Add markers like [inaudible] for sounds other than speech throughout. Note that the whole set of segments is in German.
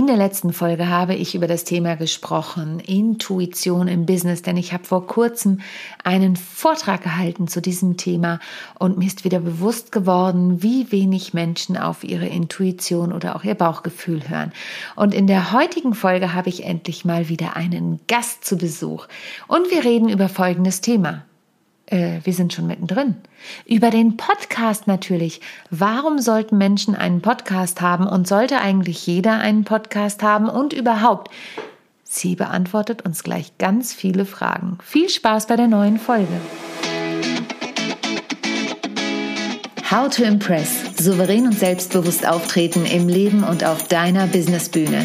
In der letzten Folge habe ich über das Thema gesprochen, Intuition im Business, denn ich habe vor kurzem einen Vortrag gehalten zu diesem Thema und mir ist wieder bewusst geworden, wie wenig Menschen auf ihre Intuition oder auch ihr Bauchgefühl hören. Und in der heutigen Folge habe ich endlich mal wieder einen Gast zu Besuch und wir reden über folgendes Thema äh, wir sind schon mittendrin. Über den Podcast natürlich. Warum sollten Menschen einen Podcast haben und sollte eigentlich jeder einen Podcast haben und überhaupt? Sie beantwortet uns gleich ganz viele Fragen. Viel Spaß bei der neuen Folge. How to Impress. Souverän und selbstbewusst auftreten im Leben und auf deiner Businessbühne.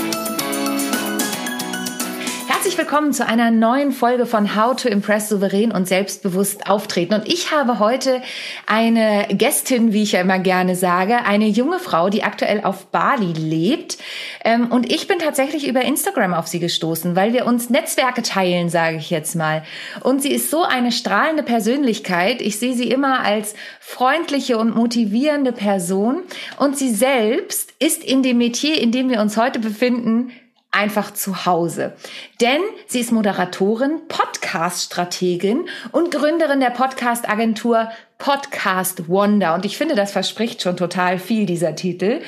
Herzlich willkommen zu einer neuen Folge von How to Impress souverän und selbstbewusst auftreten. Und ich habe heute eine Gästin, wie ich ja immer gerne sage, eine junge Frau, die aktuell auf Bali lebt. Ähm, und ich bin tatsächlich über Instagram auf sie gestoßen, weil wir uns Netzwerke teilen, sage ich jetzt mal. Und sie ist so eine strahlende Persönlichkeit. Ich sehe sie immer als freundliche und motivierende Person. Und sie selbst ist in dem Metier, in dem wir uns heute befinden, einfach zu Hause. Denn sie ist Moderatorin, Podcast-Strategin und Gründerin der Podcast-Agentur Podcast Wonder. Und ich finde, das verspricht schon total viel, dieser Titel.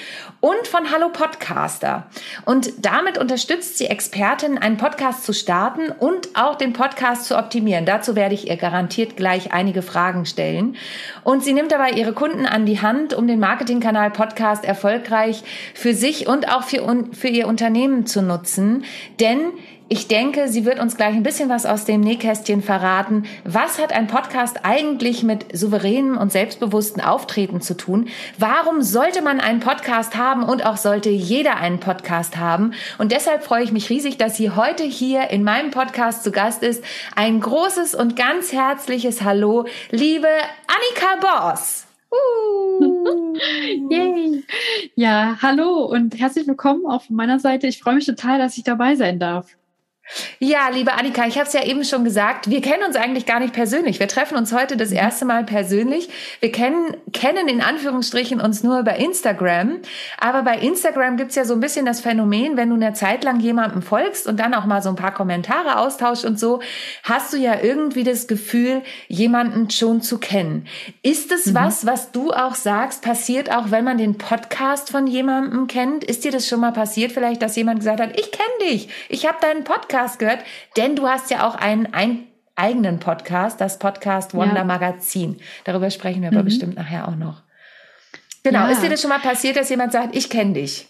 Und von Hallo Podcaster. Und damit unterstützt sie Expertinnen, einen Podcast zu starten und auch den Podcast zu optimieren. Dazu werde ich ihr garantiert gleich einige Fragen stellen. Und sie nimmt dabei ihre Kunden an die Hand, um den Marketingkanal Podcast erfolgreich für sich und auch für, für ihr Unternehmen zu nutzen. Denn ich denke, sie wird uns gleich ein bisschen was aus dem Nähkästchen verraten. Was hat ein Podcast eigentlich mit souveränem und selbstbewussten Auftreten zu tun? Warum sollte man einen Podcast haben und auch sollte jeder einen Podcast haben? Und deshalb freue ich mich riesig, dass sie heute hier in meinem Podcast zu Gast ist. Ein großes und ganz herzliches Hallo, liebe Annika Boss. Uh. [laughs] Yay. Ja, hallo und herzlich willkommen auch von meiner Seite. Ich freue mich total, dass ich dabei sein darf. Ja, liebe Annika, ich habe es ja eben schon gesagt, wir kennen uns eigentlich gar nicht persönlich. Wir treffen uns heute das mhm. erste Mal persönlich. Wir kennen, kennen in Anführungsstrichen uns nur über Instagram. Aber bei Instagram gibt's ja so ein bisschen das Phänomen, wenn du eine Zeit lang jemandem folgst und dann auch mal so ein paar Kommentare austauscht und so, hast du ja irgendwie das Gefühl, jemanden schon zu kennen. Ist es mhm. was, was du auch sagst, passiert auch, wenn man den Podcast von jemandem kennt? Ist dir das schon mal passiert, vielleicht, dass jemand gesagt hat, ich kenne dich, ich habe deinen Podcast Podcast gehört, denn du hast ja auch einen, einen eigenen Podcast, das Podcast Wonder ja. Magazin. Darüber sprechen wir mhm. aber bestimmt nachher auch noch. Genau, ja. ist dir das schon mal passiert, dass jemand sagt, ich kenne dich?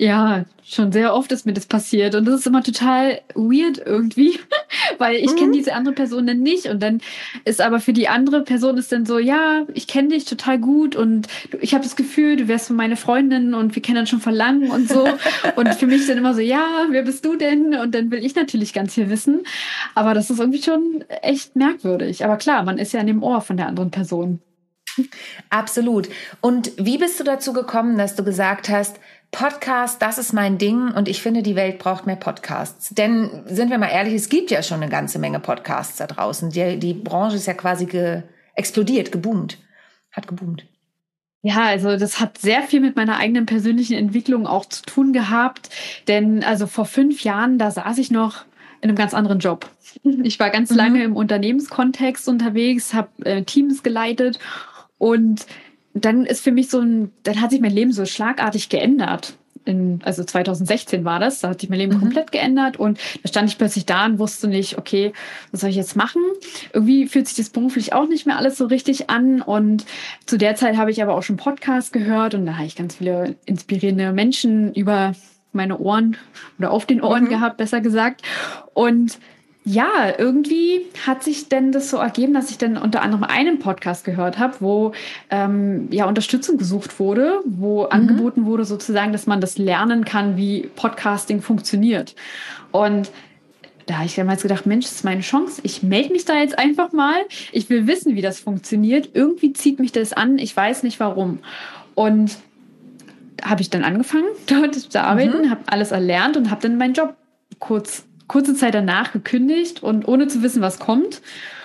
Ja, schon sehr oft ist mir das passiert und das ist immer total weird irgendwie, [laughs] weil ich mhm. kenne diese andere Person dann nicht und dann ist aber für die andere Person ist dann so, ja, ich kenne dich total gut und ich habe das Gefühl, du wärst meine Freundin und wir kennen dann schon verlangen und so [laughs] und für mich dann immer so, ja, wer bist du denn? Und dann will ich natürlich ganz viel wissen, aber das ist irgendwie schon echt merkwürdig. Aber klar, man ist ja an dem Ohr von der anderen Person. Absolut. Und wie bist du dazu gekommen, dass du gesagt hast, Podcast, das ist mein Ding und ich finde, die Welt braucht mehr Podcasts. Denn sind wir mal ehrlich, es gibt ja schon eine ganze Menge Podcasts da draußen. Die, die Branche ist ja quasi ge explodiert, geboomt, hat geboomt. Ja, also das hat sehr viel mit meiner eigenen persönlichen Entwicklung auch zu tun gehabt. Denn also vor fünf Jahren, da saß ich noch in einem ganz anderen Job. [laughs] Ich war ganz mhm. lange im Unternehmenskontext unterwegs, habe äh, Teams geleitet und dann ist für mich so ein, dann hat sich mein Leben so schlagartig geändert. In, also 2016 war das, da hat sich mein Leben mhm. komplett geändert und da stand ich plötzlich da und wusste nicht, okay, was soll ich jetzt machen? Irgendwie fühlt sich das beruflich auch nicht mehr alles so richtig an und zu der Zeit habe ich aber auch schon Podcasts gehört und da habe ich ganz viele inspirierende Menschen über meine Ohren oder auf den Ohren mhm. gehabt, besser gesagt. Und ja, irgendwie hat sich denn das so ergeben, dass ich dann unter anderem einen Podcast gehört habe, wo ähm, ja Unterstützung gesucht wurde, wo mhm. angeboten wurde sozusagen, dass man das lernen kann, wie Podcasting funktioniert. Und da habe ich damals gedacht, Mensch, das ist meine Chance. Ich melde mich da jetzt einfach mal. Ich will wissen, wie das funktioniert. Irgendwie zieht mich das an. Ich weiß nicht warum. Und habe ich dann angefangen, [laughs] dort zu arbeiten, mhm. habe alles erlernt und habe dann meinen Job kurz, kurze Zeit danach gekündigt und ohne zu wissen, was kommt.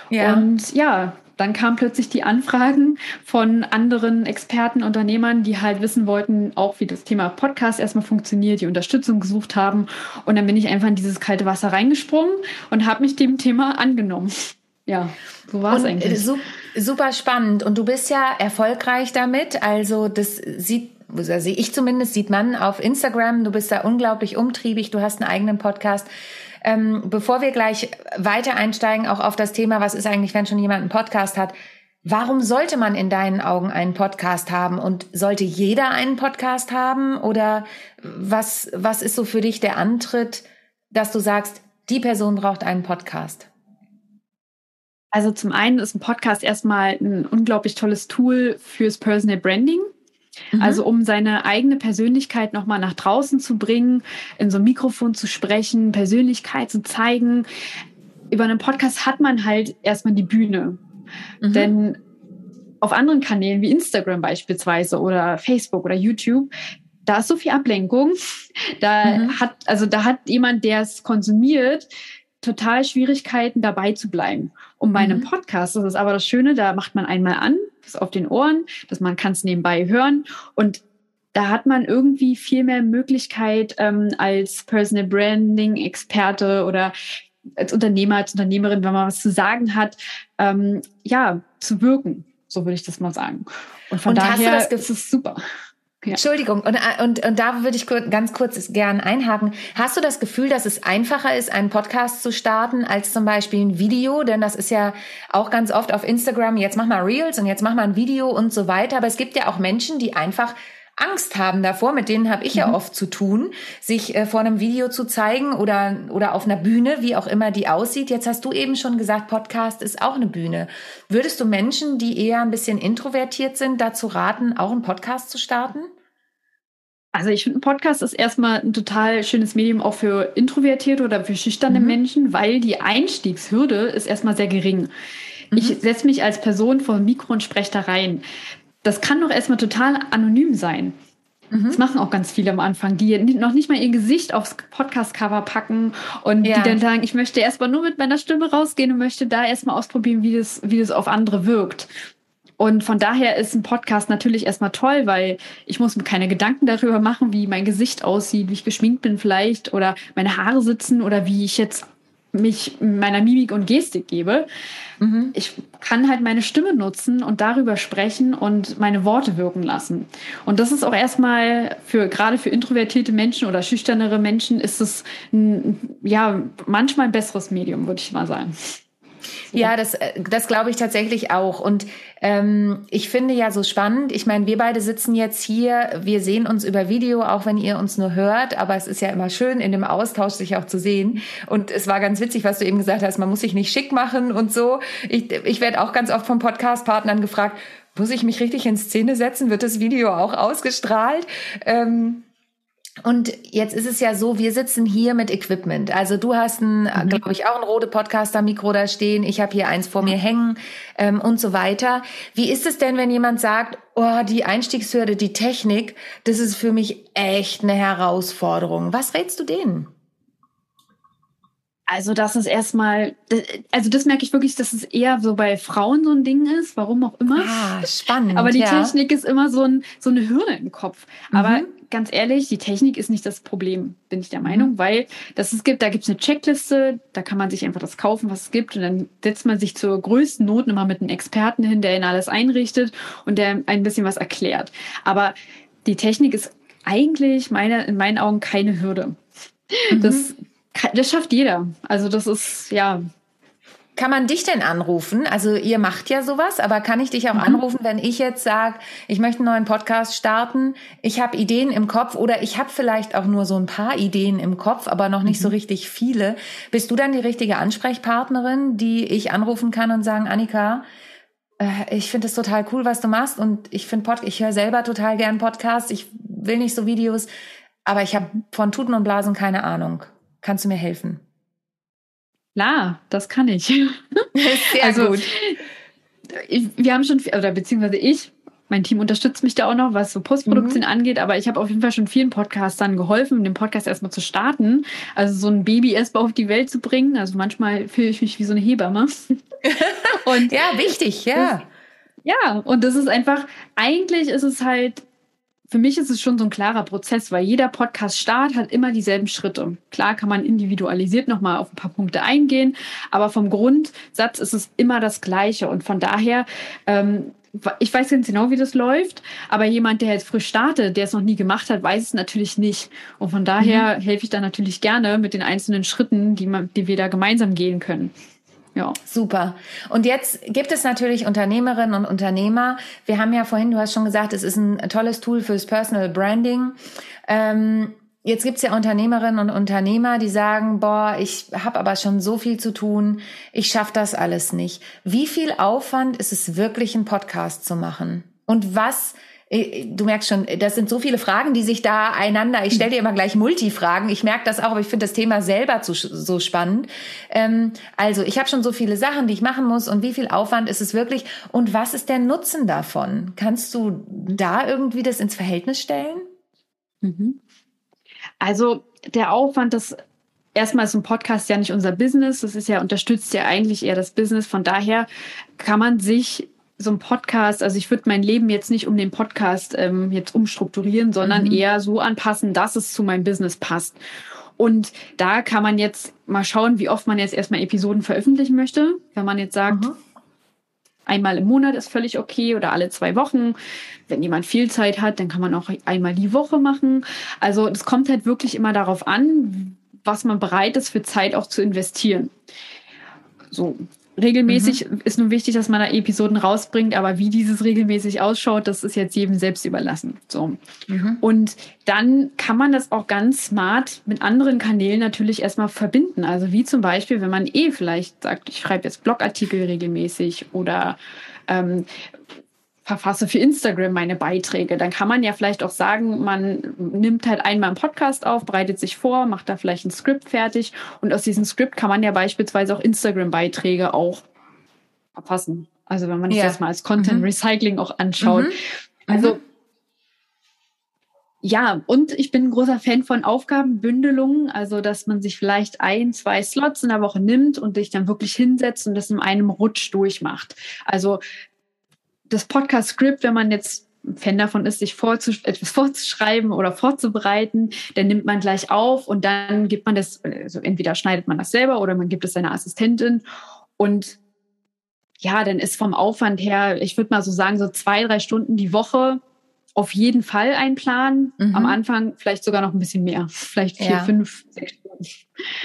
Ja. Und ja, dann kamen plötzlich die Anfragen von anderen Experten, Unternehmern, die halt wissen wollten, auch wie das Thema Podcast erstmal funktioniert, die Unterstützung gesucht haben. Und dann bin ich einfach in dieses kalte Wasser reingesprungen und habe mich dem Thema angenommen. [laughs] Ja, so war es eigentlich. Super spannend. Und du bist ja erfolgreich damit. Also das sieht sehe ich zumindest, sieht man auf Instagram. Du bist da unglaublich umtriebig. Du hast einen eigenen Podcast. Ähm, bevor wir gleich weiter einsteigen, auch auf das Thema, was ist eigentlich, wenn schon jemand einen Podcast hat? Warum sollte man in deinen Augen einen Podcast haben? Und sollte jeder einen Podcast haben? Oder was, was ist so für dich der Antritt, dass du sagst, die Person braucht einen Podcast? Also zum einen ist ein Podcast erstmal ein unglaublich tolles Tool fürs Personal Branding. Mhm. Also um seine eigene Persönlichkeit nochmal nach draußen zu bringen, in so ein Mikrofon zu sprechen, Persönlichkeit zu zeigen. Über einen Podcast hat man halt erstmal die Bühne. Mhm. Denn auf anderen Kanälen wie Instagram beispielsweise oder Facebook oder YouTube, da ist so viel Ablenkung. Da mhm. hat, also da hat jemand, der es konsumiert, total Schwierigkeiten dabei zu bleiben. Um meinem mhm. Podcast, das ist aber das Schöne, da macht man einmal an, ist auf den Ohren, dass man kann es nebenbei hören und da hat man irgendwie viel mehr Möglichkeit ähm, als Personal Branding Experte oder als Unternehmer, als Unternehmerin, wenn man was zu sagen hat, ähm, ja, zu wirken. So würde ich das mal sagen. Und von und daher ist es super. Ja. Entschuldigung, und, und, und da würde ich ganz kurz gern einhaken. Hast du das Gefühl, dass es einfacher ist, einen Podcast zu starten, als zum Beispiel ein Video? Denn das ist ja auch ganz oft auf Instagram, jetzt mach mal Reels und jetzt mach mal ein Video und so weiter. Aber es gibt ja auch Menschen, die einfach Angst haben davor, mit denen habe ich ja mhm. oft zu tun, sich äh, vor einem Video zu zeigen oder, oder auf einer Bühne, wie auch immer die aussieht. Jetzt hast du eben schon gesagt, Podcast ist auch eine Bühne. Würdest du Menschen, die eher ein bisschen introvertiert sind, dazu raten, auch einen Podcast zu starten? Also ich finde, ein Podcast ist erstmal ein total schönes Medium auch für introvertierte oder für schüchterne mhm. Menschen, weil die Einstiegshürde ist erstmal sehr gering. Mhm. Ich setze mich als Person vor Mikro und spreche da rein das kann doch erstmal total anonym sein. Mhm. Das machen auch ganz viele am Anfang, die noch nicht mal ihr Gesicht aufs Podcast-Cover packen und ja. die dann sagen, ich möchte erstmal nur mit meiner Stimme rausgehen und möchte da erstmal ausprobieren, wie das, wie das auf andere wirkt. Und von daher ist ein Podcast natürlich erstmal toll, weil ich muss mir keine Gedanken darüber machen, wie mein Gesicht aussieht, wie ich geschminkt bin vielleicht oder meine Haare sitzen oder wie ich jetzt mich meiner Mimik und Gestik gebe. Mhm. Ich kann halt meine Stimme nutzen und darüber sprechen und meine Worte wirken lassen. Und das ist auch erstmal für, gerade für introvertierte Menschen oder schüchternere Menschen ist es ein, ja, manchmal ein besseres Medium, würde ich mal sagen. Ja, das, äh, das glaube ich tatsächlich auch. Und ähm, ich finde ja so spannend, ich meine, wir beide sitzen jetzt hier, wir sehen uns über Video, auch wenn ihr uns nur hört, aber es ist ja immer schön, in dem Austausch sich auch zu sehen. Und es war ganz witzig, was du eben gesagt hast, man muss sich nicht schick machen und so. Ich, ich werde auch ganz oft von Podcast-Partnern gefragt, muss ich mich richtig in Szene setzen? Wird das Video auch ausgestrahlt? Ähm, und jetzt ist es ja so, wir sitzen hier mit Equipment. Also du hast ein, mhm. glaube ich, auch ein Rode Podcaster-Mikro da stehen. Ich habe hier eins vor mir hängen ähm, und so weiter. Wie ist es denn, wenn jemand sagt, oh, die Einstiegshürde, die Technik, das ist für mich echt eine Herausforderung. Was rätst du denen? Also das ist erstmal, also das merke ich wirklich, dass es eher so bei Frauen so ein Ding ist, warum auch immer. Ah, spannend. Aber die ja. Technik ist immer so, ein, so eine Hürde im Kopf. Aber mhm. Ganz ehrlich, die Technik ist nicht das Problem, bin ich der mhm. Meinung, mhm. weil das es gibt, da gibt es eine Checkliste, da kann man sich einfach das kaufen, was es gibt, und dann setzt man sich zur größten Not immer mit einem Experten hin, der ihn alles einrichtet und der ein bisschen was erklärt. Aber die Technik ist eigentlich meiner, in meinen Augen keine Hürde. Mhm. Das das schafft jeder. Also das ist, ja. Kann man dich denn anrufen? Also ihr macht ja sowas, aber kann ich dich auch mhm. anrufen, wenn ich jetzt sage, ich möchte einen neuen Podcast starten, ich habe Ideen im Kopf oder ich habe vielleicht auch nur so ein paar Ideen im Kopf, aber noch nicht mhm. so richtig viele. Bist du dann die richtige Ansprechpartnerin, die ich anrufen kann und sagen, Annika, äh, ich finde es total cool, was du machst und ich finde Pod ich höre selber total gern Podcasts, ich will nicht so Videos, aber ich habe von Tuten und Blasen keine Ahnung. Kannst du mir helfen? Klar, das kann ich. [laughs] Sehr [laughs] also, gut. Ich, wir haben schon, oder beziehungsweise ich, mein Team unterstützt mich da auch noch, was so Postproduktion mhm. angeht, aber ich habe auf jeden Fall schon vielen Podcastern geholfen, den Podcast erstmal zu starten. Also so ein Baby erstmal auf die Welt zu bringen. Also manchmal fühle ich mich wie so eine Hebamme. [laughs] und ja, wichtig, ja. Das, ja, und das ist einfach, eigentlich ist es halt für mich ist es schon so ein klarer Prozess, weil jeder Podcast-Start hat immer dieselben Schritte. Klar kann man individualisiert nochmal auf ein paar Punkte eingehen, aber vom Grundsatz ist es immer das Gleiche. Und von daher, ähm, ich weiß ganz genau, wie das läuft, aber jemand, der jetzt frisch startet, der es noch nie gemacht hat, weiß es natürlich nicht. Und von daher mhm. helfe ich da natürlich gerne mit den einzelnen Schritten, die, man, die wir da gemeinsam gehen können. Ja. Super. Und jetzt gibt es natürlich Unternehmerinnen und Unternehmer. Wir haben ja vorhin, du hast schon gesagt, es ist ein tolles Tool fürs Personal Branding. Ähm, jetzt gibt's ja Unternehmerinnen und Unternehmer, die sagen, boah, ich habe aber schon so viel zu tun, ich schaffe das alles nicht. Wie viel Aufwand ist es wirklich, einen Podcast zu machen? Und was du merkst schon, das sind so viele Fragen, die sich da einander, ich stelle dir immer gleich Multifragen, ich merke das auch, aber ich finde das Thema selber zu, so spannend. Ähm, also ich habe schon so viele Sachen, die ich machen muss und wie viel Aufwand ist es wirklich und was ist der Nutzen davon? Kannst du da irgendwie das ins Verhältnis stellen? Mhm. Also der Aufwand, das erstmal ist ein Podcast ja nicht unser Business, das ist ja unterstützt ja eigentlich eher das Business. Von daher kann man sich so ein Podcast, also ich würde mein Leben jetzt nicht um den Podcast ähm, jetzt umstrukturieren, sondern mhm. eher so anpassen, dass es zu meinem Business passt. Und da kann man jetzt mal schauen, wie oft man jetzt erstmal Episoden veröffentlichen möchte. Wenn man jetzt sagt, mhm. einmal im Monat ist völlig okay oder alle zwei Wochen. Wenn jemand viel Zeit hat, dann kann man auch einmal die Woche machen. Also es kommt halt wirklich immer darauf an, was man bereit ist für Zeit auch zu investieren. So, Regelmäßig mhm. ist nun wichtig, dass man da Episoden rausbringt, aber wie dieses regelmäßig ausschaut, das ist jetzt jedem selbst überlassen. So. Mhm. Und dann kann man das auch ganz smart mit anderen Kanälen natürlich erstmal verbinden. Also wie zum Beispiel, wenn man eh vielleicht sagt, ich schreibe jetzt Blogartikel regelmäßig oder ähm, verfasse für Instagram meine Beiträge. Dann kann man ja vielleicht auch sagen, man nimmt halt einmal einen Podcast auf, bereitet sich vor, macht da vielleicht ein Skript fertig und aus diesem Skript kann man ja beispielsweise auch Instagram-Beiträge auch verfassen. Also wenn man ja. das mal als Content mhm. Recycling auch anschaut. Mhm. Also mhm. ja, und ich bin ein großer Fan von Aufgabenbündelungen, also dass man sich vielleicht ein, zwei Slots in der Woche nimmt und sich dann wirklich hinsetzt und das in einem Rutsch durchmacht. Also das Podcast-Skript, wenn man jetzt Fan davon ist, sich vorzusch etwas vorzuschreiben oder vorzubereiten, dann nimmt man gleich auf und dann gibt man das, also entweder schneidet man das selber oder man gibt es seiner Assistentin und ja, dann ist vom Aufwand her, ich würde mal so sagen, so zwei, drei Stunden die Woche auf jeden Fall einplanen. Mhm. Am Anfang vielleicht sogar noch ein bisschen mehr, vielleicht vier, ja. fünf, sechs Stunden.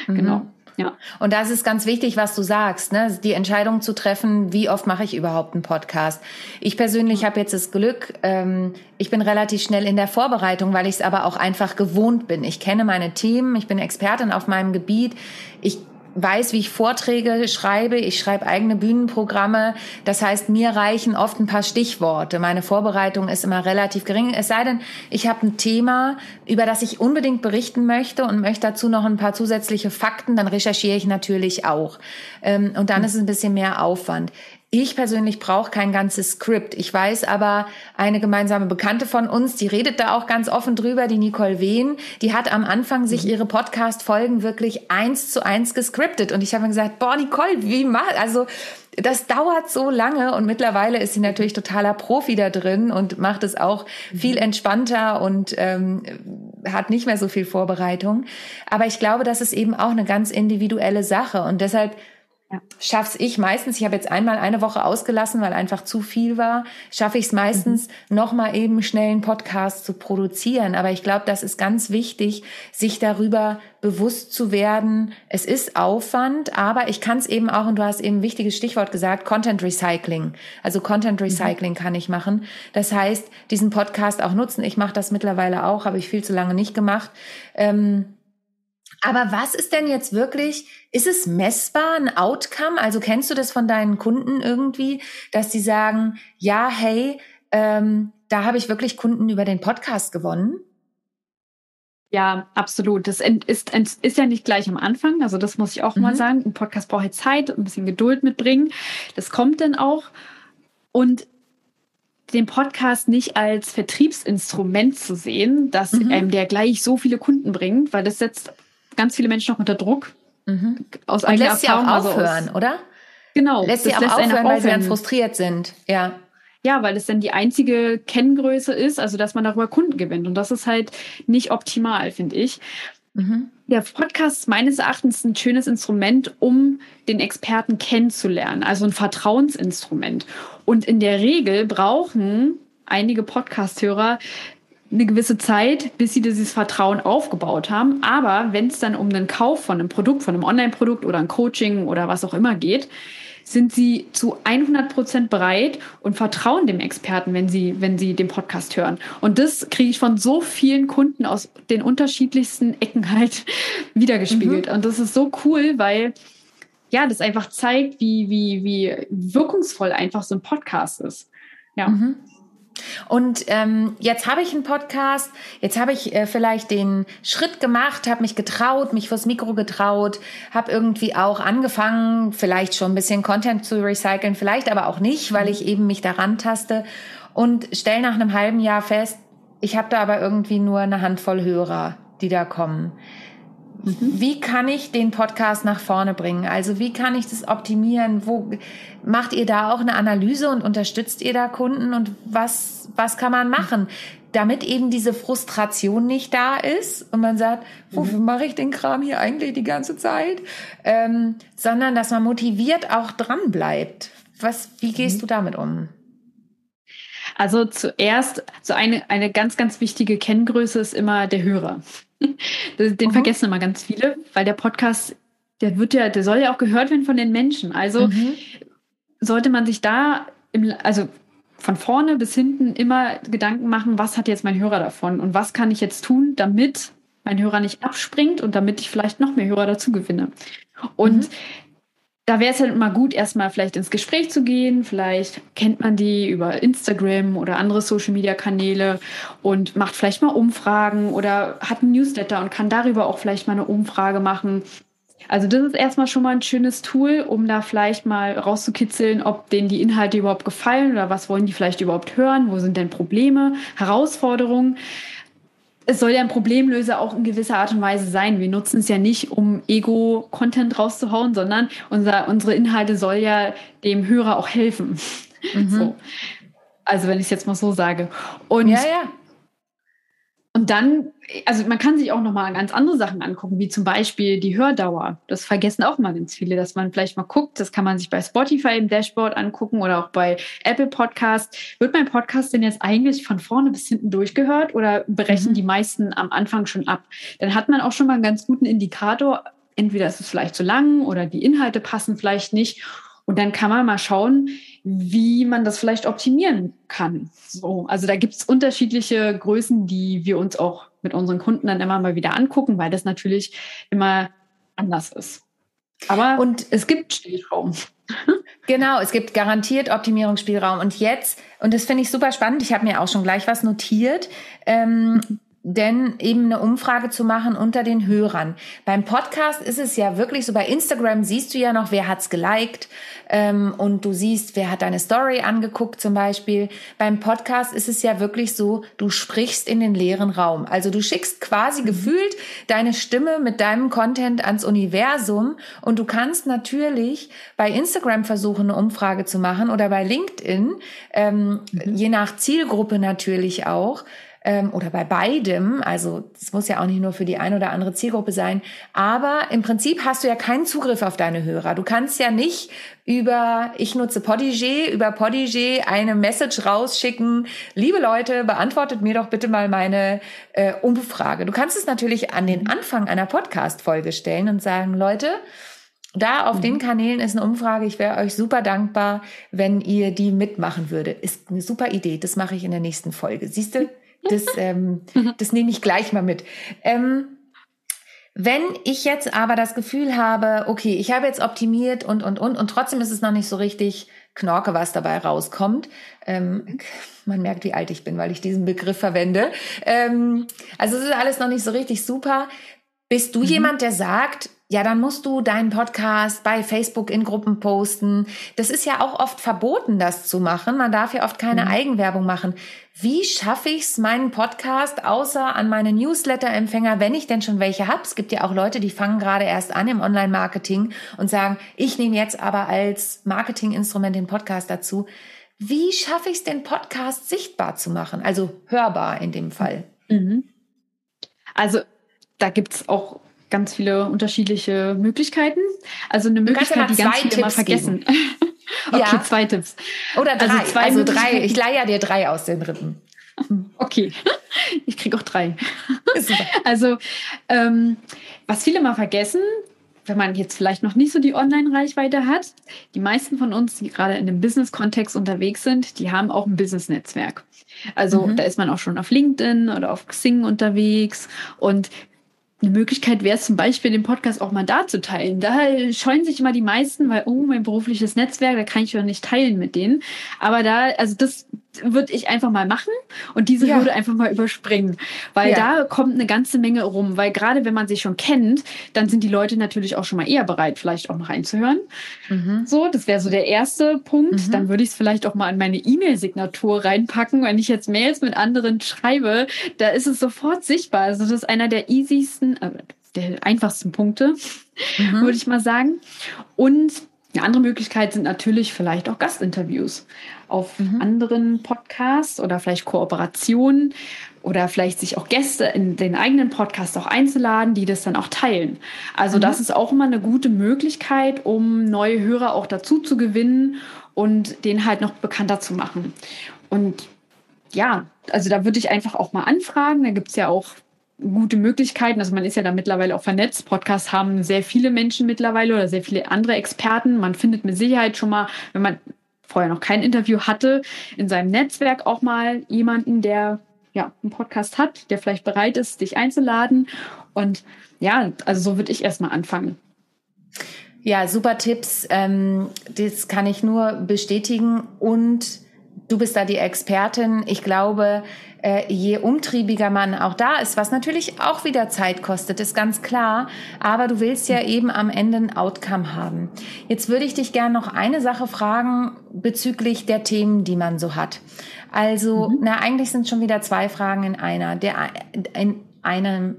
Mhm. Genau. Ja. Und das ist ganz wichtig, was du sagst, ne? die Entscheidung zu treffen, wie oft mache ich überhaupt einen Podcast. Ich persönlich habe jetzt das Glück, ähm, ich bin relativ schnell in der Vorbereitung, weil ich es aber auch einfach gewohnt bin. Ich kenne meine Themen, ich bin Expertin auf meinem Gebiet. Ich weiß, wie ich Vorträge schreibe. Ich schreibe eigene Bühnenprogramme. Das heißt, mir reichen oft ein paar Stichworte. Meine Vorbereitung ist immer relativ gering. Es sei denn, ich habe ein Thema, über das ich unbedingt berichten möchte und möchte dazu noch ein paar zusätzliche Fakten. Dann recherchiere ich natürlich auch. Ähm, und dann ist es ein bisschen mehr Aufwand. Ich persönlich brauche kein ganzes Skript. Ich weiß aber, eine gemeinsame Bekannte von uns, die redet da auch ganz offen drüber, die Nicole Wehn, die hat am Anfang sich mhm. ihre Podcast-Folgen wirklich eins zu eins gescriptet. Und ich habe mir gesagt, boah, Nicole, wie mal, also das dauert so lange und mittlerweile ist sie natürlich totaler Profi da drin und macht es auch mhm. viel entspannter und ähm, hat nicht mehr so viel Vorbereitung. Aber ich glaube, das ist eben auch eine ganz individuelle Sache und deshalb ja. Schaff's ich meistens, ich habe jetzt einmal eine Woche ausgelassen, weil einfach zu viel war, schaffe ich es meistens, mhm. nochmal eben schnell einen Podcast zu produzieren. Aber ich glaube, das ist ganz wichtig, sich darüber bewusst zu werden. Es ist Aufwand, aber ich kann es eben auch, und du hast eben ein wichtiges Stichwort gesagt, Content Recycling. Also Content mhm. Recycling mhm. kann ich machen. Das heißt, diesen Podcast auch nutzen. Ich mache das mittlerweile auch, habe ich viel zu lange nicht gemacht. Ähm, aber was ist denn jetzt wirklich, ist es messbar, ein Outcome? Also kennst du das von deinen Kunden irgendwie, dass die sagen, ja, hey, ähm, da habe ich wirklich Kunden über den Podcast gewonnen? Ja, absolut. Das ist, ist ja nicht gleich am Anfang. Also das muss ich auch mhm. mal sagen. Ein Podcast braucht Zeit, ein bisschen Geduld mitbringen. Das kommt dann auch. Und den Podcast nicht als Vertriebsinstrument zu sehen, dass mhm. einem der gleich so viele Kunden bringt, weil das setzt ganz viele Menschen noch unter Druck. Mhm. Aus Und lässt sie auch aufhören, also aus, oder? Genau. Lässt sie auch lässt aufhören, weil sie dann frustriert sind. Ja. Ja, weil es dann die einzige Kenngröße ist, also dass man darüber Kunden gewinnt. Und das ist halt nicht optimal, finde ich. Mhm. Der Podcast ist meines Erachtens ein schönes Instrument, um den Experten kennenzulernen, also ein Vertrauensinstrument. Und in der Regel brauchen einige Podcast-Hörer eine gewisse Zeit, bis sie dieses Vertrauen aufgebaut haben. Aber wenn es dann um den Kauf von einem Produkt, von einem Online-Produkt oder ein Coaching oder was auch immer geht, sind sie zu 100 Prozent bereit und vertrauen dem Experten, wenn sie, wenn sie den Podcast hören. Und das kriege ich von so vielen Kunden aus den unterschiedlichsten Ecken halt [laughs] wiedergespiegelt. Mhm. Und das ist so cool, weil ja, das einfach zeigt, wie, wie, wie wirkungsvoll einfach so ein Podcast ist. Ja. Mhm. Und ähm, jetzt habe ich einen Podcast, jetzt habe ich äh, vielleicht den Schritt gemacht, habe mich getraut, mich vors Mikro getraut, habe irgendwie auch angefangen, vielleicht schon ein bisschen Content zu recyceln, vielleicht aber auch nicht, weil ich eben mich daran taste und stell nach einem halben Jahr fest, ich habe da aber irgendwie nur eine Handvoll Hörer, die da kommen. Mhm. Wie kann ich den Podcast nach vorne bringen? Also wie kann ich das optimieren? Wo macht ihr da auch eine Analyse und unterstützt ihr da Kunden? Und was, was kann man machen? Damit eben diese Frustration nicht da ist und man sagt, wofür mhm. mache ich den Kram hier eigentlich die ganze Zeit? Ähm, sondern dass man motiviert auch dran bleibt. Was, wie gehst mhm. du damit um? Also zuerst, so eine, eine ganz, ganz wichtige Kenngröße ist immer der Hörer. Den mhm. vergessen immer ganz viele, weil der Podcast, der wird ja, der soll ja auch gehört werden von den Menschen. Also mhm. sollte man sich da im, also von vorne bis hinten immer Gedanken machen, was hat jetzt mein Hörer davon und was kann ich jetzt tun, damit mein Hörer nicht abspringt und damit ich vielleicht noch mehr Hörer dazu gewinne. Und mhm da wäre es halt immer gut, erstmal vielleicht ins Gespräch zu gehen. Vielleicht kennt man die über Instagram oder andere Social-Media-Kanäle und macht vielleicht mal Umfragen oder hat einen Newsletter und kann darüber auch vielleicht mal eine Umfrage machen. Also das ist erstmal schon mal ein schönes Tool, um da vielleicht mal rauszukitzeln, ob denen die Inhalte überhaupt gefallen oder was wollen die vielleicht überhaupt hören, wo sind denn Probleme, Herausforderungen es soll ja ein Problemlöser auch in gewisser Art und Weise sein. Wir nutzen es ja nicht, um Ego-Content rauszuhauen, sondern unser, unsere Inhalte soll ja dem Hörer auch helfen. Mhm. So. Also wenn ich es jetzt mal so sage. Und ja, ja. Und dann, also man kann sich auch noch mal ganz andere Sachen angucken, wie zum Beispiel die Hördauer. Das vergessen auch mal ganz viele, dass man vielleicht mal guckt. Das kann man sich bei Spotify im Dashboard angucken oder auch bei Apple Podcast. Wird mein Podcast denn jetzt eigentlich von vorne bis hinten durchgehört oder berechnen mhm. die meisten am Anfang schon ab? Dann hat man auch schon mal einen ganz guten Indikator. Entweder ist es vielleicht zu lang oder die Inhalte passen vielleicht nicht. Und dann kann man mal schauen, wie man das vielleicht optimieren kann. So, also da gibt es unterschiedliche Größen, die wir uns auch mit unseren Kunden dann immer mal wieder angucken, weil das natürlich immer anders ist. Aber und es gibt Spielraum. [laughs] Genau, es gibt garantiert Optimierungsspielraum. Und jetzt, und das finde ich super spannend, ich habe mir auch schon gleich was notiert. Ähm, denn eben eine Umfrage zu machen unter den Hörern. Beim Podcast ist es ja wirklich so, bei Instagram siehst du ja noch, wer hat's geliked ähm, und du siehst, wer hat deine Story angeguckt zum Beispiel. Beim Podcast ist es ja wirklich so, du sprichst in den leeren Raum. Also du schickst quasi mhm. gefühlt deine Stimme mit deinem Content ans Universum und du kannst natürlich bei Instagram versuchen, eine Umfrage zu machen oder bei LinkedIn, ähm, mhm. je nach Zielgruppe natürlich auch ähm, oder bei beidem, also es muss ja auch nicht nur für die eine oder andere Zielgruppe sein, aber im Prinzip hast du ja keinen Zugriff auf deine Hörer. Du kannst ja nicht über, ich nutze Podigé, über Podigé eine Message rausschicken, liebe Leute, beantwortet mir doch bitte mal meine äh, Umfrage. Du kannst es natürlich an den Anfang einer Podcast-Folge stellen und sagen, Leute, da auf mhm. den Kanälen ist eine Umfrage. Ich wäre euch super dankbar, wenn ihr die mitmachen würde. Ist eine super Idee. Das mache ich in der nächsten Folge. Siehst du, das, ähm, das nehme ich gleich mal mit. Ähm, wenn ich jetzt aber das Gefühl habe, okay, ich habe jetzt optimiert und, und, und, und trotzdem ist es noch nicht so richtig Knorke, was dabei rauskommt. Ähm, man merkt, wie alt ich bin, weil ich diesen Begriff verwende. Ähm, also es ist alles noch nicht so richtig super. Bist du mhm. jemand, der sagt, ja, dann musst du deinen Podcast bei Facebook in Gruppen posten. Das ist ja auch oft verboten, das zu machen. Man darf ja oft keine mhm. Eigenwerbung machen. Wie schaffe ich es, meinen Podcast außer an meine Newsletter-Empfänger, wenn ich denn schon welche habe? Es gibt ja auch Leute, die fangen gerade erst an im Online-Marketing und sagen, ich nehme jetzt aber als Marketinginstrument den Podcast dazu. Wie schaffe ich es, den Podcast sichtbar zu machen? Also hörbar in dem Fall. Mhm. Also da gibt es auch ganz viele unterschiedliche Möglichkeiten. Also eine Möglichkeit, ja die ganz viele Tipps immer vergessen. [laughs] okay, ja. zwei Tipps. Oder drei. Also, zwei also drei. Ich leier dir drei aus den Rippen. [laughs] Okay, ich kriege auch drei. [laughs] Also, ähm, was viele mal vergessen, wenn man jetzt vielleicht noch nicht so die Online-Reichweite hat, die meisten von uns, die gerade in dem Business-Kontext unterwegs sind, die haben auch ein Business-Netzwerk. Also mhm. da ist man auch schon auf LinkedIn oder auf Xing unterwegs und eine Möglichkeit wäre es zum Beispiel, den Podcast auch mal da zu teilen. Da scheuen sich immer die meisten, weil, oh, mein berufliches Netzwerk, da kann ich ja nicht teilen mit denen. Aber da, also das würde ich einfach mal machen und diese ja. Hürde einfach mal überspringen, weil ja. da kommt eine ganze Menge rum, weil gerade wenn man sich schon kennt, dann sind die Leute natürlich auch schon mal eher bereit, vielleicht auch noch reinzuhören. Mhm. So, das wäre so der erste Punkt. Mhm. Dann würde ich es vielleicht auch mal in meine E-Mail-Signatur reinpacken, wenn ich jetzt Mails mit anderen schreibe, da ist es sofort sichtbar. Also das ist einer der easiesten, äh, der einfachsten Punkte, mhm. würde ich mal sagen. Und eine andere Möglichkeit sind natürlich vielleicht auch Gastinterviews auf mhm. anderen Podcasts oder vielleicht Kooperationen oder vielleicht sich auch Gäste in den eigenen Podcast auch einzuladen, die das dann auch teilen. Also mhm. das ist auch immer eine gute Möglichkeit, um neue Hörer auch dazu zu gewinnen und den halt noch bekannter zu machen. Und ja, also da würde ich einfach auch mal anfragen. Da gibt es ja auch gute Möglichkeiten. Also man ist ja da mittlerweile auch vernetzt. Podcasts haben sehr viele Menschen mittlerweile oder sehr viele andere Experten. Man findet mit Sicherheit schon mal, wenn man vorher noch kein Interview hatte, in seinem Netzwerk auch mal jemanden, der ja einen Podcast hat, der vielleicht bereit ist, dich einzuladen. Und ja, also so würde ich erstmal anfangen. Ja, super Tipps. Ähm, das kann ich nur bestätigen. Und du bist da die Expertin. Ich glaube, äh, je umtriebiger man auch da ist, was natürlich auch wieder Zeit kostet, ist ganz klar. Aber du willst ja eben am Ende ein Outcome haben. Jetzt würde ich dich gerne noch eine Sache fragen bezüglich der Themen, die man so hat. Also, mhm. na, eigentlich sind schon wieder zwei Fragen in einer. Der, in einem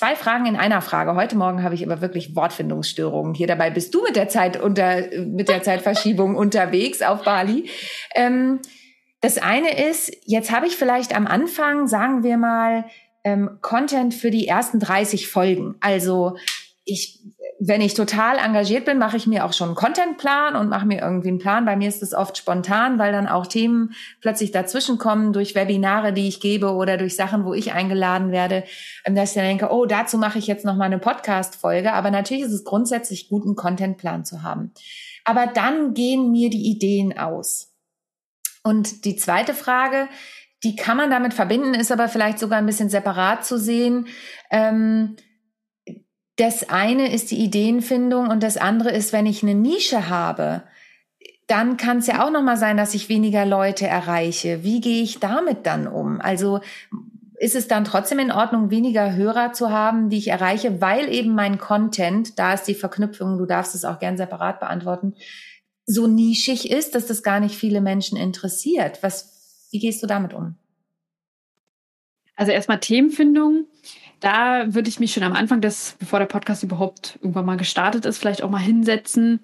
Zwei Fragen in einer Frage. Heute Morgen habe ich aber wirklich Wortfindungsstörungen hier dabei. Bist du mit der Zeit unter, mit der Zeitverschiebung [laughs] unterwegs auf Bali? Ähm, das eine ist, jetzt habe ich vielleicht am Anfang, sagen wir mal, ähm, Content für die ersten 30 Folgen. Also ich, wenn ich total engagiert bin, mache ich mir auch schon einen Contentplan und mache mir irgendwie einen Plan. Bei mir ist es oft spontan, weil dann auch Themen plötzlich dazwischen kommen durch Webinare, die ich gebe oder durch Sachen, wo ich eingeladen werde, ähm, dass ich dann denke, oh, dazu mache ich jetzt noch mal eine Podcast-Folge. Aber natürlich ist es grundsätzlich gut, einen Contentplan zu haben. Aber dann gehen mir die Ideen aus. Und die zweite Frage, die kann man damit verbinden, ist aber vielleicht sogar ein bisschen separat zu sehen. Ähm, das eine ist die Ideenfindung und das andere ist, wenn ich eine Nische habe, dann kann es ja auch noch mal sein, dass ich weniger Leute erreiche. Wie gehe ich damit dann um? Also ist es dann trotzdem in Ordnung, weniger Hörer zu haben, die ich erreiche, weil eben mein Content, da ist die Verknüpfung, du darfst es auch gern separat beantworten, so nischig ist, dass das gar nicht viele Menschen interessiert. Was, wie gehst du damit um? Also erstmal Themenfindung. Da würde ich mich schon am Anfang des, bevor der Podcast überhaupt irgendwann mal gestartet ist, vielleicht auch mal hinsetzen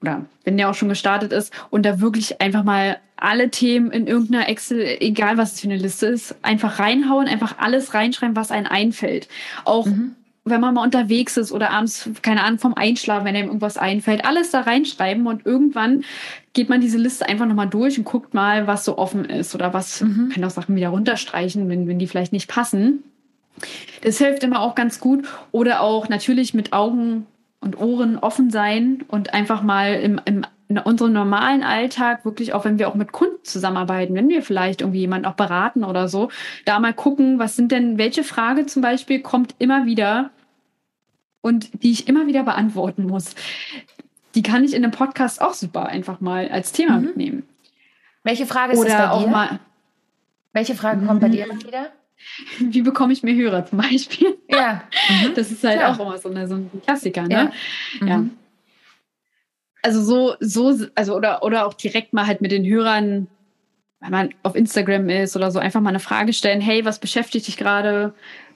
oder wenn der auch schon gestartet ist und da wirklich einfach mal alle Themen in irgendeiner Excel, egal was es für eine Liste ist, einfach reinhauen, einfach alles reinschreiben, was einem einfällt. Auch mhm wenn man mal unterwegs ist oder abends, keine Ahnung, vom Einschlafen, wenn einem irgendwas einfällt, alles da reinschreiben und irgendwann geht man diese Liste einfach nochmal durch und guckt mal, was so offen ist oder was, mhm. kann auch Sachen wieder runterstreichen, wenn, wenn die vielleicht nicht passen. Das hilft immer auch ganz gut. Oder auch natürlich mit Augen und Ohren offen sein und einfach mal im, im in unserem normalen Alltag, wirklich auch wenn wir auch mit Kunden zusammenarbeiten, wenn wir vielleicht irgendwie jemanden auch beraten oder so, da mal gucken, was sind denn, welche Frage zum Beispiel kommt immer wieder und die ich immer wieder beantworten muss. die kann ich in einem Podcast auch super einfach mal als Thema mhm. mitnehmen. Welche Frage ist Oder das bei auch dir? mal, Welche Frage kommt bei dir wieder? [laughs] wie bekomme ich mehr Hörer zum Beispiel? Ja. Mhm. [laughs] Das ist halt Klar. auch immer so, eine, so ein Klassiker, ne? Ja. Ja. Mhm. Also so, so, also oder, oder auch direkt mal halt mit den Hörern, wenn man auf Instagram ist oder so, einfach mal eine Frage stellen, hey, was beschäftigt dich gerade?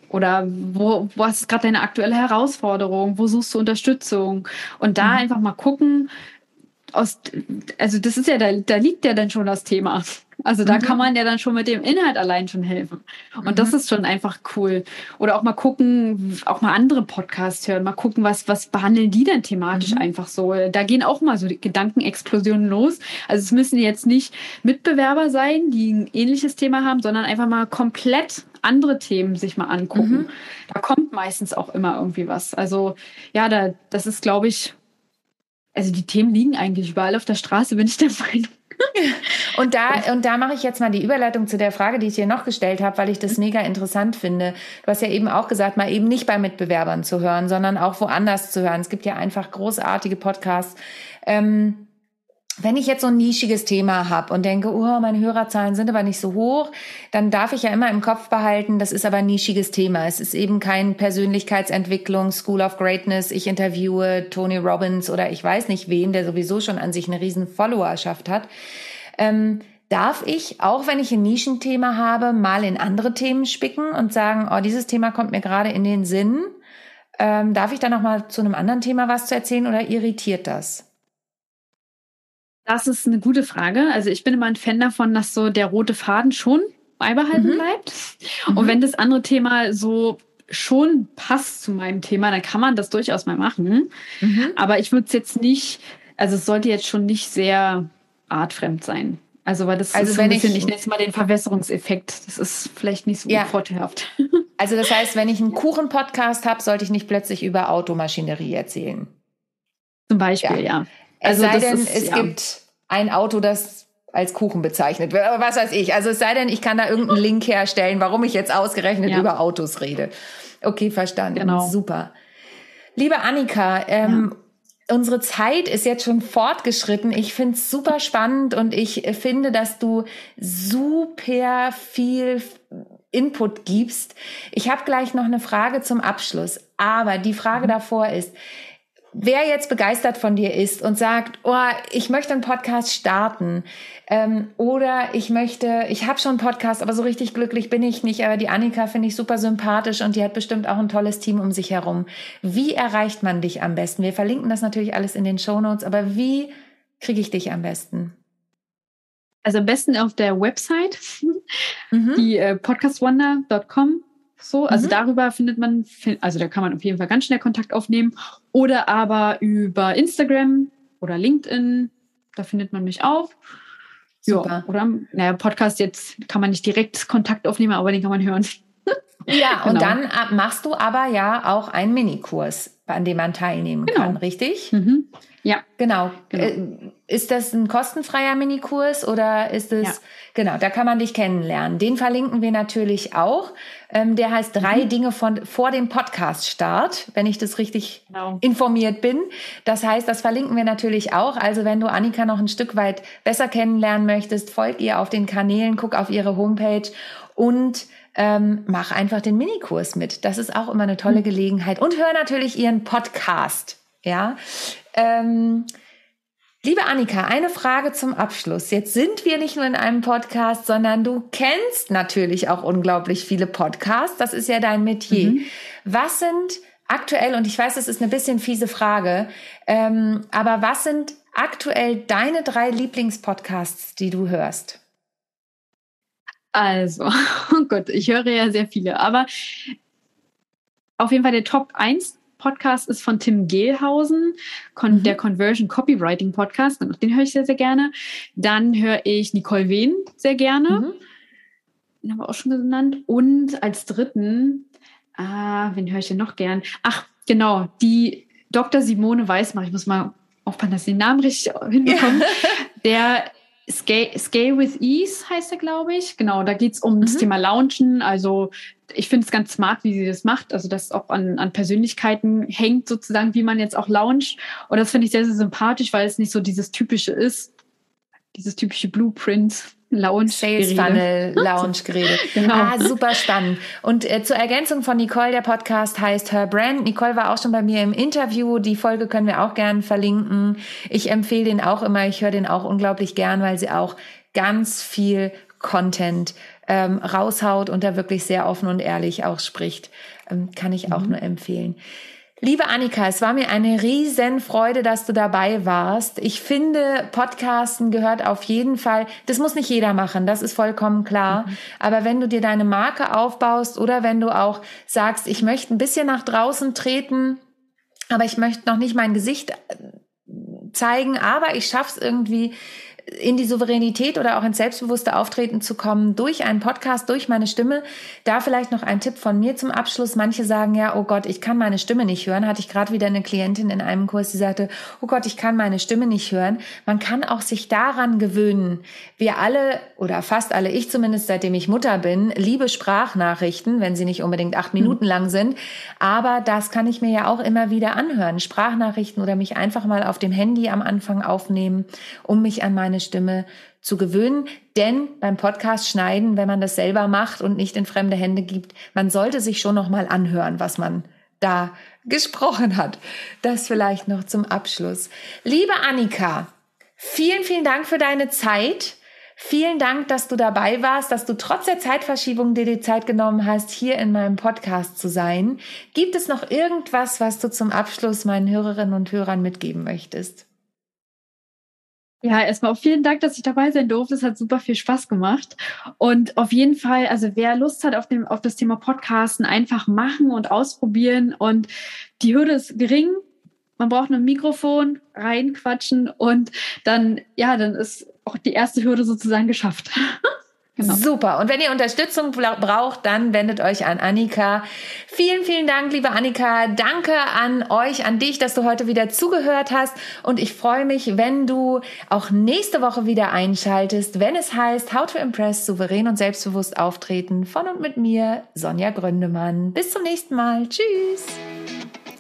Oder wo, was ist gerade deine aktuelle Herausforderung? Wo suchst du Unterstützung? Und da Mhm. einfach mal gucken, aus, also das ist ja, da, da liegt ja dann schon das Thema. Also da Mhm. kann man ja dann schon mit dem Inhalt allein schon helfen. Und das Mhm. ist schon einfach cool. Oder auch mal gucken, auch mal andere Podcasts hören, mal gucken, was, was behandeln die denn thematisch Mhm. einfach so. Da gehen auch mal so die Gedankenexplosionen los. Also es müssen jetzt nicht Mitbewerber sein, die ein ähnliches Thema haben, sondern einfach mal komplett andere Themen sich mal angucken. Mhm. Da kommt meistens auch immer irgendwie was. Also ja, da, das ist, glaube ich, also die Themen liegen eigentlich überall auf der Straße, bin ich der [laughs] Meinung. [laughs] Und da, und da mache ich jetzt mal die Überleitung zu der Frage, die ich dir noch gestellt habe, weil ich das mega interessant finde. Du hast ja eben auch gesagt, mal eben nicht bei Mitbewerbern zu hören, sondern auch woanders zu hören. Es gibt ja einfach großartige Podcasts. Ähm, wenn ich jetzt so ein nischiges Thema habe und denke, oh, meine Hörerzahlen sind aber nicht so hoch, dann darf ich ja immer im Kopf behalten, das ist aber ein nischiges Thema. Es ist eben kein Persönlichkeitsentwicklung, School of Greatness. Ich interviewe Tony Robbins oder ich weiß nicht wen, der sowieso schon an sich eine riesen Followerschaft hat. Ähm, darf ich, auch wenn ich ein Nischenthema habe, mal in andere Themen spicken und sagen, oh, dieses Thema kommt mir gerade in den Sinn. Ähm, darf ich da noch mal zu einem anderen Thema was zu erzählen oder irritiert das? Das ist eine gute Frage. Also ich bin immer ein Fan davon, dass so der rote Faden schon beibehalten Mhm. bleibt. Mhm. Und wenn das andere Thema so schon passt zu meinem Thema, dann kann man das durchaus mal machen. Mhm. Aber ich würde es jetzt nicht, also es sollte jetzt schon nicht sehr artfremd sein. Also weil das Also ist so ein wenn ich- bisschen, ich, nenne es mal den Verwässerungseffekt. Das ist vielleicht nicht so Ja. vorteilhaft. [laughs] Also das heißt, wenn ich einen Kuchen-Podcast habe, sollte ich nicht plötzlich über Automaschinerie erzählen. Zum Beispiel, ja. Es Also sei das denn, ist, es ja. gibt ein Auto, das als Kuchen bezeichnet wird. Aber was weiß ich. Also es sei denn, ich kann da irgendeinen Link herstellen, warum ich jetzt ausgerechnet Ja. über Autos rede. Okay, verstanden. Genau. Super. Liebe Annika, ähm, unsere Zeit ist jetzt schon fortgeschritten. Ich finde es super spannend und ich finde, dass du super viel Input gibst. Ich habe gleich noch eine Frage zum Abschluss, aber die Frage davor ist, wer jetzt begeistert von dir ist und sagt, oh, ich möchte einen Podcast starten ähm, oder ich möchte, ich habe schon einen Podcast, aber so richtig glücklich bin ich nicht, aber die Annika finde ich super sympathisch und die hat bestimmt auch ein tolles Team um sich herum. Wie erreicht man dich am besten? Wir verlinken das natürlich alles in den Show Notes, aber wie kriege ich dich am besten? Also am besten auf der Website, Mhm. die äh, podcastwonder.com. So, also Mhm. darüber findet man, also da kann man auf jeden Fall ganz schnell Kontakt aufnehmen. Oder aber über Instagram oder LinkedIn, da findet man mich auch. Ja, oder, naja, Podcast jetzt kann man nicht direkt Kontakt aufnehmen, aber den kann man hören. [laughs] Ja, und Genau. dann äh, machst du aber ja auch einen Minikurs, an dem man teilnehmen Genau. kann, richtig? Mhm. Ja, Genau. Genau. Äh, Ist das ein kostenfreier Minikurs oder ist es, Ja. genau, da kann man dich kennenlernen. Den verlinken wir natürlich auch. Ähm, der heißt drei Mhm. Dinge von, vor dem Podcast-Start, wenn ich das richtig genau. informiert bin. Das heißt, das verlinken wir natürlich auch. Also wenn du Annika noch ein Stück weit besser kennenlernen möchtest, folg ihr auf den Kanälen, guck auf ihre Homepage und ähm, mach einfach den Minikurs mit. Das ist auch immer eine tolle Gelegenheit. Und hör natürlich ihren Podcast. Ja. Ähm, Liebe Annika, eine Frage zum Abschluss. Jetzt sind wir nicht nur in einem Podcast, sondern du kennst natürlich auch unglaublich viele Podcasts. Das ist ja dein Metier. Mhm. Was sind aktuell, und ich weiß, das ist eine bisschen fiese Frage, ähm, aber was sind aktuell deine drei Lieblingspodcasts, die du hörst? Also, [laughs] oh Gott, ich höre ja sehr viele, aber auf jeden Fall der Top 1 Podcast ist von Tim Gehlhausen, Mhm. der Conversion Copywriting Podcast. Den höre ich sehr, sehr gerne. Dann höre ich Nicole Wehn sehr gerne. Mhm. Den haben wir auch schon genannt. Und als dritten, ah, wen höre ich denn noch gern? Ach, genau, die Dr. Simone Weißmach. Ich muss mal aufpassen, dass ich den Namen richtig hinbekomme. [laughs] Der Scale, Scale with Ease heißt er, glaube ich. Genau, da geht es um mhm. das Thema Launchen. Also ich finde es ganz smart, wie sie das macht. Also das auch an, an Persönlichkeiten hängt sozusagen, wie man jetzt auch launcht. Und das finde ich sehr, sehr sympathisch, weil es nicht so dieses typische ist, dieses typische Blueprint. Lounge Sales Funnel Lounge Gerede. [laughs] genau. Ah, super spannend. Und äh, zur Ergänzung von Nicole, der Podcast heißt Her Brand. Nicole war auch schon bei mir im Interview. Die Folge können wir auch gern verlinken. Ich empfehle den auch immer. Ich höre den auch unglaublich gern, weil sie auch ganz viel Content ähm, raushaut und da wirklich sehr offen und ehrlich auch spricht. Ähm, kann ich auch mhm. nur empfehlen. Liebe Annika, es war mir eine riesen Freude, dass du dabei warst. Ich finde, Podcasten gehört auf jeden Fall, das muss nicht jeder machen, das ist vollkommen klar. Mhm. Aber wenn du dir deine Marke aufbaust oder wenn du auch sagst, ich möchte ein bisschen nach draußen treten, aber ich möchte noch nicht mein Gesicht zeigen, aber ich schaff's irgendwie, in die Souveränität oder auch ins selbstbewusste Auftreten zu kommen durch einen Podcast, durch meine Stimme. Da vielleicht noch ein Tipp von mir zum Abschluss. Manche sagen ja, oh Gott, ich kann meine Stimme nicht hören. Hatte ich gerade wieder eine Klientin in einem Kurs, die sagte, oh Gott, ich kann meine Stimme nicht hören. Man kann auch sich daran gewöhnen. Wir alle oder fast alle, ich zumindest seitdem ich Mutter bin, liebe Sprachnachrichten, wenn sie nicht unbedingt acht Minuten lang sind. Aber das kann ich mir ja auch immer wieder anhören. Sprachnachrichten oder mich einfach mal auf dem Handy am Anfang aufnehmen, um mich an meine Stimme zu gewöhnen. Denn beim Podcast schneiden, wenn man das selber macht und nicht in fremde Hände gibt, man sollte sich schon noch mal anhören, was man da gesprochen hat. Das vielleicht noch zum Abschluss. Liebe Annika, vielen, vielen Dank für deine Zeit. Vielen Dank, dass du dabei warst, dass du trotz der Zeitverschiebung dir die Zeit genommen hast, hier in meinem Podcast zu sein. Gibt es noch irgendwas, was du zum Abschluss meinen Hörerinnen und Hörern mitgeben möchtest? Ja, erstmal auch vielen Dank, dass ich dabei sein durfte. Es hat super viel Spaß gemacht. Und auf jeden Fall, also wer Lust hat auf, dem, auf das Thema Podcasten, einfach machen und ausprobieren. Und die Hürde ist gering. Man braucht nur ein Mikrofon, reinquatschen und dann, ja, dann ist auch die erste Hürde sozusagen geschafft. [laughs] Genau. Super. Und wenn ihr Unterstützung braucht, dann wendet euch an Annika. Vielen, vielen Dank, liebe Annika. Danke an euch, an dich, dass du heute wieder zugehört hast. Und ich freue mich, wenn du auch nächste Woche wieder einschaltest, wenn es heißt How to Impress, souverän und selbstbewusst auftreten von und mit mir, Sonja Gründemann. Bis zum nächsten Mal. Tschüss.